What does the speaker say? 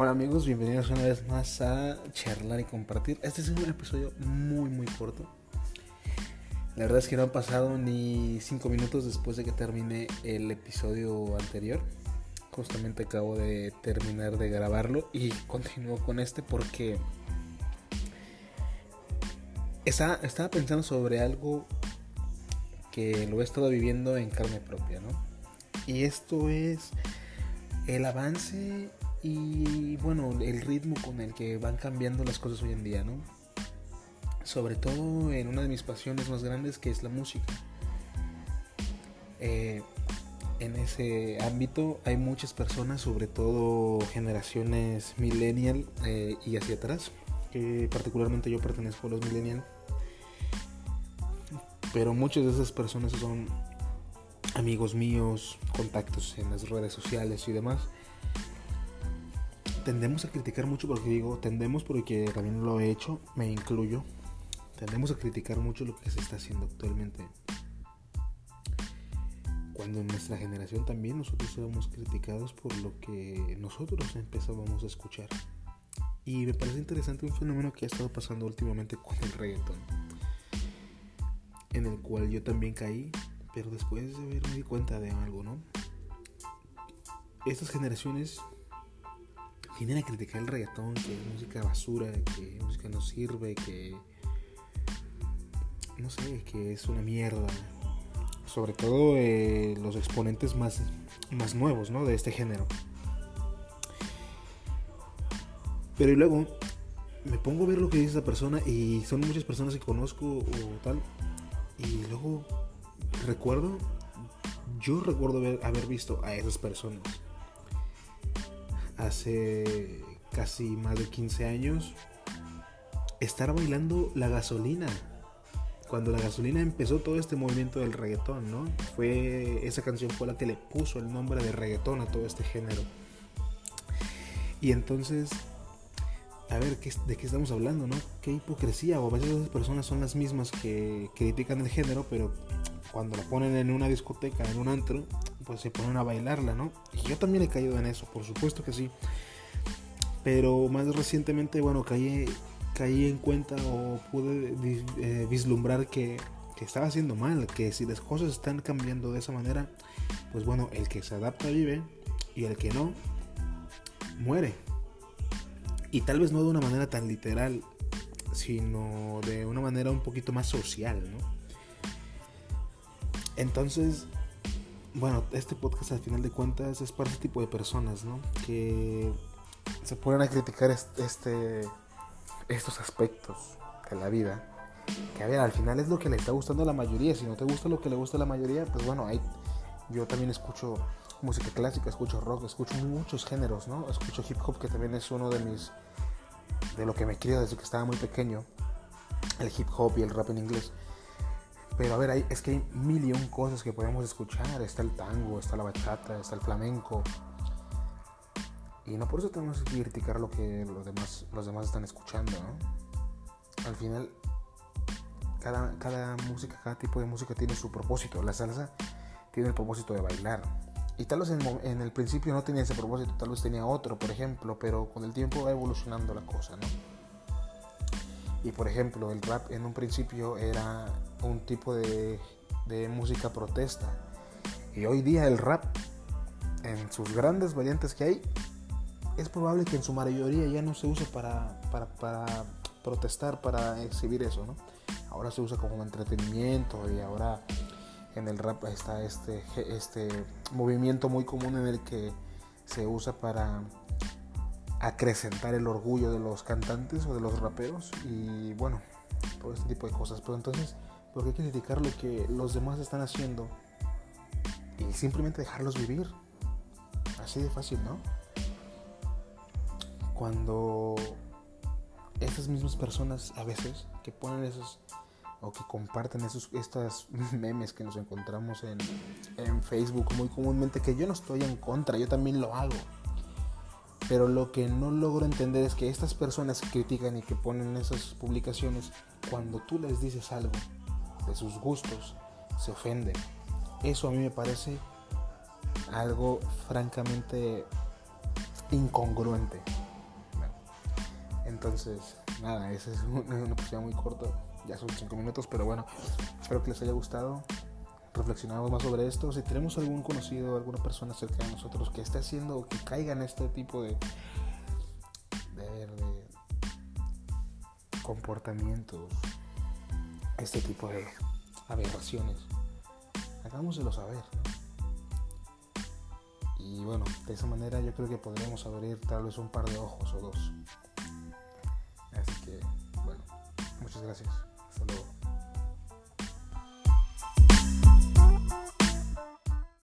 Hola amigos, bienvenidos una vez más a charlar y compartir. Este es un episodio muy muy corto. La verdad es que no han pasado ni 5 minutos después de que termine el episodio anterior. Justamente acabo de terminar de grabarlo y continúo con este porque estaba, estaba pensando sobre algo que lo he estado viviendo en carne propia, ¿no? Y esto es el avance y bueno, el ritmo con el que van cambiando las cosas hoy en día, ¿no? Sobre todo en una de mis pasiones más grandes que es la música. Eh, en ese ámbito hay muchas personas, sobre todo generaciones millennial eh, y hacia atrás, que particularmente yo pertenezco a los millennial. Pero muchas de esas personas son amigos míos, contactos en las redes sociales y demás tendemos a criticar mucho porque digo, tendemos porque también lo he hecho, me incluyo. Tendemos a criticar mucho lo que se está haciendo actualmente. Cuando en nuestra generación también nosotros éramos criticados por lo que nosotros empezábamos a escuchar. Y me parece interesante un fenómeno que ha estado pasando últimamente con el reggaeton. En el cual yo también caí, pero después de haberme di cuenta de algo, ¿no? Estas generaciones vienen a criticar el reggaetón, que es música basura, que música no sirve, que no sé, que es una mierda. Sobre todo eh, los exponentes más, más nuevos ¿no? de este género. Pero y luego me pongo a ver lo que dice esa persona y son muchas personas que conozco o tal. Y luego recuerdo, yo recuerdo haber visto a esas personas hace casi más de 15 años estar bailando la gasolina. Cuando la gasolina empezó todo este movimiento del reggaetón, ¿no? Fue esa canción fue la que le puso el nombre de reggaetón a todo este género. Y entonces, a ver, ¿de qué estamos hablando, no? Qué hipocresía, o a veces esas personas son las mismas que critican el género, pero cuando la ponen en una discoteca, en un antro, pues se ponen a bailarla, ¿no? Y yo también he caído en eso, por supuesto que sí. Pero más recientemente, bueno, caí, caí en cuenta o pude eh, vislumbrar que, que estaba haciendo mal, que si las cosas están cambiando de esa manera, pues bueno, el que se adapta vive y el que no, muere. Y tal vez no de una manera tan literal, sino de una manera un poquito más social, ¿no? Entonces, bueno, este podcast al final de cuentas es para ese tipo de personas, ¿no? Que se ponen a criticar este, estos aspectos de la vida. Que a ver, al final es lo que le está gustando a la mayoría. Si no te gusta lo que le gusta a la mayoría, pues bueno, hay, yo también escucho música clásica, escucho rock, escucho muchos géneros, ¿no? Escucho hip hop, que también es uno de mis. de lo que me crió desde que estaba muy pequeño. El hip hop y el rap en inglés. Pero a ver, hay, es que hay mil y un cosas que podemos escuchar. Está el tango, está la bachata, está el flamenco. Y no por eso tenemos que criticar lo que los demás, los demás están escuchando, ¿no? Al final, cada, cada música, cada tipo de música tiene su propósito. La salsa tiene el propósito de bailar. Y tal vez en, en el principio no tenía ese propósito, tal vez tenía otro, por ejemplo, pero con el tiempo va evolucionando la cosa, ¿no? Y por ejemplo, el rap en un principio era un tipo de, música protesta. Y hoy día el rap, en sus grandes variantes que hay, es probable que en su mayoría ya no se use para, para, protestar, para exhibir eso, ¿no? Ahora se usa como entretenimiento y ahora en el rap está este, este movimiento muy común en el que se usa para acrecentar el orgullo de los cantantes o de los raperos y bueno, todo este tipo de cosas. Pero entonces, ¿por qué criticar lo que los demás están haciendo y simplemente dejarlos vivir? Así de fácil, ¿no? Cuando esas mismas personas a veces que ponen esos o que comparten esos estas memes que nos encontramos en, en Facebook muy comúnmente que yo no estoy en contra, yo también lo hago pero lo que no logro entender es que estas personas que critican y que ponen esas publicaciones, cuando tú les dices algo de sus gustos, se ofenden. Eso a mí me parece algo francamente incongruente. Entonces, nada, esa es una, una muy corta. Ya son 5 minutos, pero bueno, espero que les haya gustado. Reflexionamos más sobre esto. Si tenemos algún conocido, alguna persona cerca de nosotros que esté haciendo que caiga en este tipo de, comportamientos, este tipo de aberraciones, hagámoselo saber. Y bueno, de esa manera yo creo que podríamos abrir tal vez un par de ojos o dos. Así que, bueno, muchas gracias. Hasta luego.